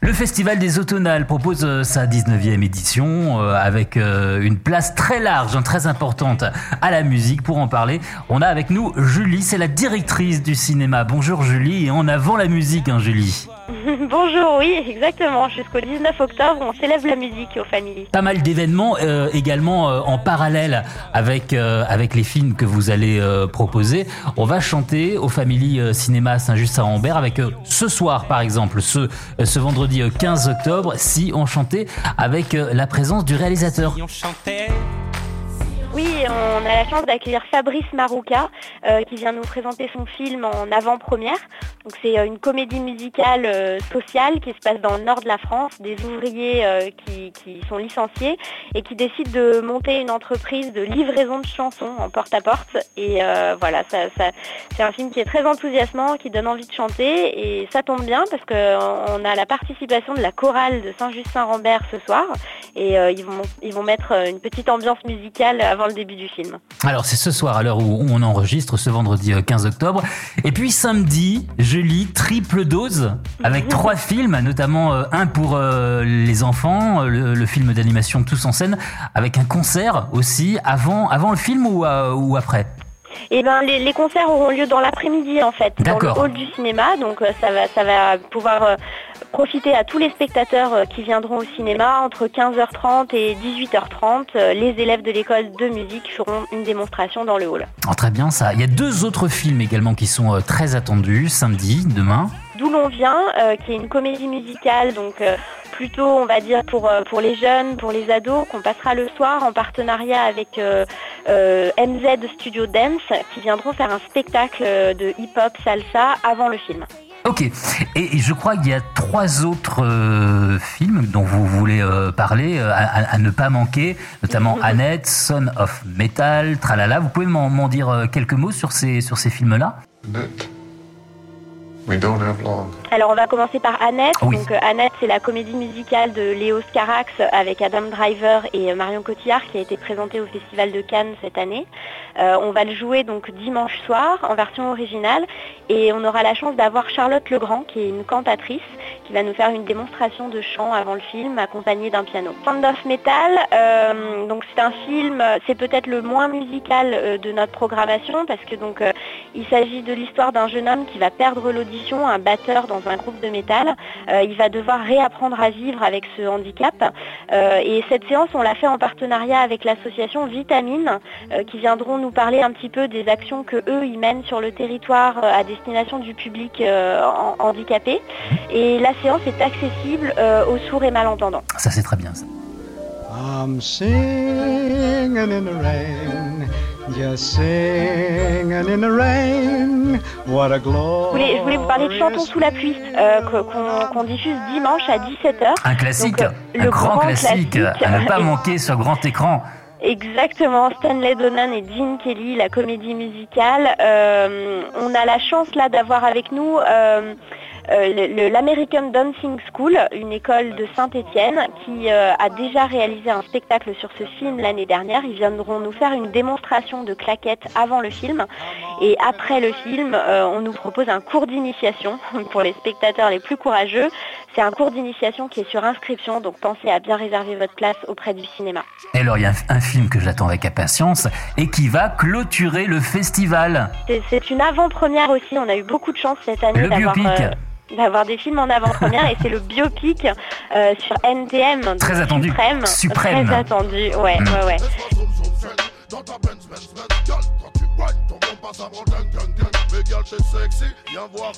Le Festival des Automnales propose euh, sa 19e édition euh, avec euh, une place très large, hein, très importante à la musique. Pour en parler, on a avec nous Julie, c'est la directrice du cinéma. Bonjour Julie, et en avant la musique, hein, Julie. Bonjour, oui, exactement. Jusqu'au 19 octobre, on célèbre la musique aux familles. Pas mal d'événements également en parallèle avec, avec les films que vous allez proposer. On va chanter au Family Cinéma Saint-Just-à-Ambert avec ce soir, par exemple, ce, ce vendredi 15 octobre, si on chantait avec euh, la présence du réalisateur. Oui, on a la chance d'accueillir Fabrice Marouka euh, qui vient nous présenter son film en avant-première. Donc c'est euh, une comédie musicale euh, sociale qui se passe dans le nord de la France, des ouvriers qui, sont licenciés et qui décident de monter une entreprise de livraison de chansons en porte-à-porte. Et voilà, c'est un film qui est très enthousiasmant, qui donne envie de chanter et ça tombe bien parce qu'on a la participation de la chorale de Saint-Just-Saint-Rambert ce soir et ils, vont, ils vont mettre une petite ambiance musicale avant le début du film. Alors c'est ce soir à l'heure où on enregistre, ce vendredi 15 euh, octobre. Et puis samedi, je lis triple dose avec trois films, notamment euh, un pour euh, les enfants, le, film d'animation Tous en scène, avec un concert aussi avant, avant le film ou, ou après? Eh ben, les, concerts auront lieu dans l'après-midi en fait, dans le hall du cinéma. Donc ça va, ça va pouvoir profiter à tous les spectateurs euh, qui viendront au cinéma entre 15h30 et 18h30. Euh, les élèves de l'école de musique feront une démonstration dans le hall. Oh, très bien ça. Il y a deux autres films également qui sont euh, très attendus samedi, demain. D'où l'on vient, qui est une comédie musicale, donc plutôt on va dire pour, pour les jeunes, pour les ados, qu'on passera le soir en partenariat avec MZ Studio Dance, qui viendront faire un spectacle de hip-hop salsa avant le film. Ok. Et je crois qu'il y a trois autres euh, films dont vous voulez euh, parler euh, à, ne pas manquer, notamment Annette, Son of Metal, Tralala. Vous pouvez m'en dire quelques mots sur ces, sur ces films-là? Alors on va commencer par Annette. Donc euh, Annette c'est la comédie musicale de Léo Scarax avec Adam Driver et euh, Marion Cotillard qui a été présentée au Festival de Cannes cette année. Euh, on va le jouer donc dimanche soir en version originale et on aura la chance d'avoir Charlotte Legrand qui est une cantatrice qui va nous faire une démonstration de chant avant le film accompagnée d'un piano. Sound of Metal, donc c'est un film, c'est peut-être le moins musical de notre programmation parce que donc il s'agit de l'histoire d'un jeune homme qui va perdre l'audition un batteur dans un groupe de métal. Euh, il va devoir réapprendre à vivre avec ce handicap. Euh, et cette séance, on l'a fait en partenariat avec l'association Vitamine, euh, qui viendront nous parler un petit peu des actions que eux ils mènent sur le territoire à destination du public handicapé. Et la séance est accessible aux sourds et malentendants. Ça c'est très bien ça. Je voulais, vous parler de Chantons sous la pluie euh, qu'on diffuse dimanche à 17h. Un classique, euh, un grand, classique, à ne pas manquer sur grand écran. Exactement, Stanley Donan et Dean Kelly, la comédie musicale. Euh, on a la chance là d'avoir avec nous euh, l'American Dancing School, une école de Saint-Étienne, qui euh, a déjà réalisé un spectacle sur ce film l'année dernière. Ils viendront nous faire une démonstration de claquettes avant le film. Et après le film, euh, on nous propose un cours d'initiation pour les spectateurs les plus courageux. C'est un cours d'initiation qui est sur inscription, donc pensez à bien réserver votre place auprès du cinéma. Et alors, il y a un, film que j'attends avec impatience et qui va clôturer le festival. C'est une avant-première aussi. On a eu beaucoup de chance cette année d'avoir d'avoir des films en avant-première et c'est le biopic euh, sur NTM. Très attendu. Suprême. Suprême. Très attendu, ouais, mm. ouais, ouais.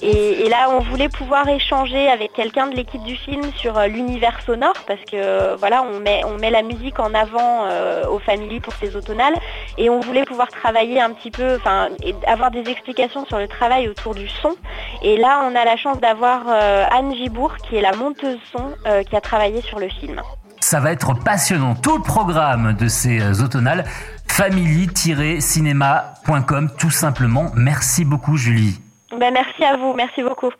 Et, là, on voulait pouvoir échanger avec quelqu'un de l'équipe du film sur euh, l'univers sonore parce que euh, voilà, on met, on met la musique en avant euh, aux familles pour ces automnales et on voulait pouvoir travailler un petit peu, enfin, avoir des explications sur le travail autour du son. Et là, on a la chance d'avoir Anne Gibourg qui est la monteuse son qui a travaillé sur le film. Ça va être passionnant. Tout le programme de ces automnales family-cinéma.com tout simplement. Merci beaucoup Julie. Ben, merci à vous, merci beaucoup.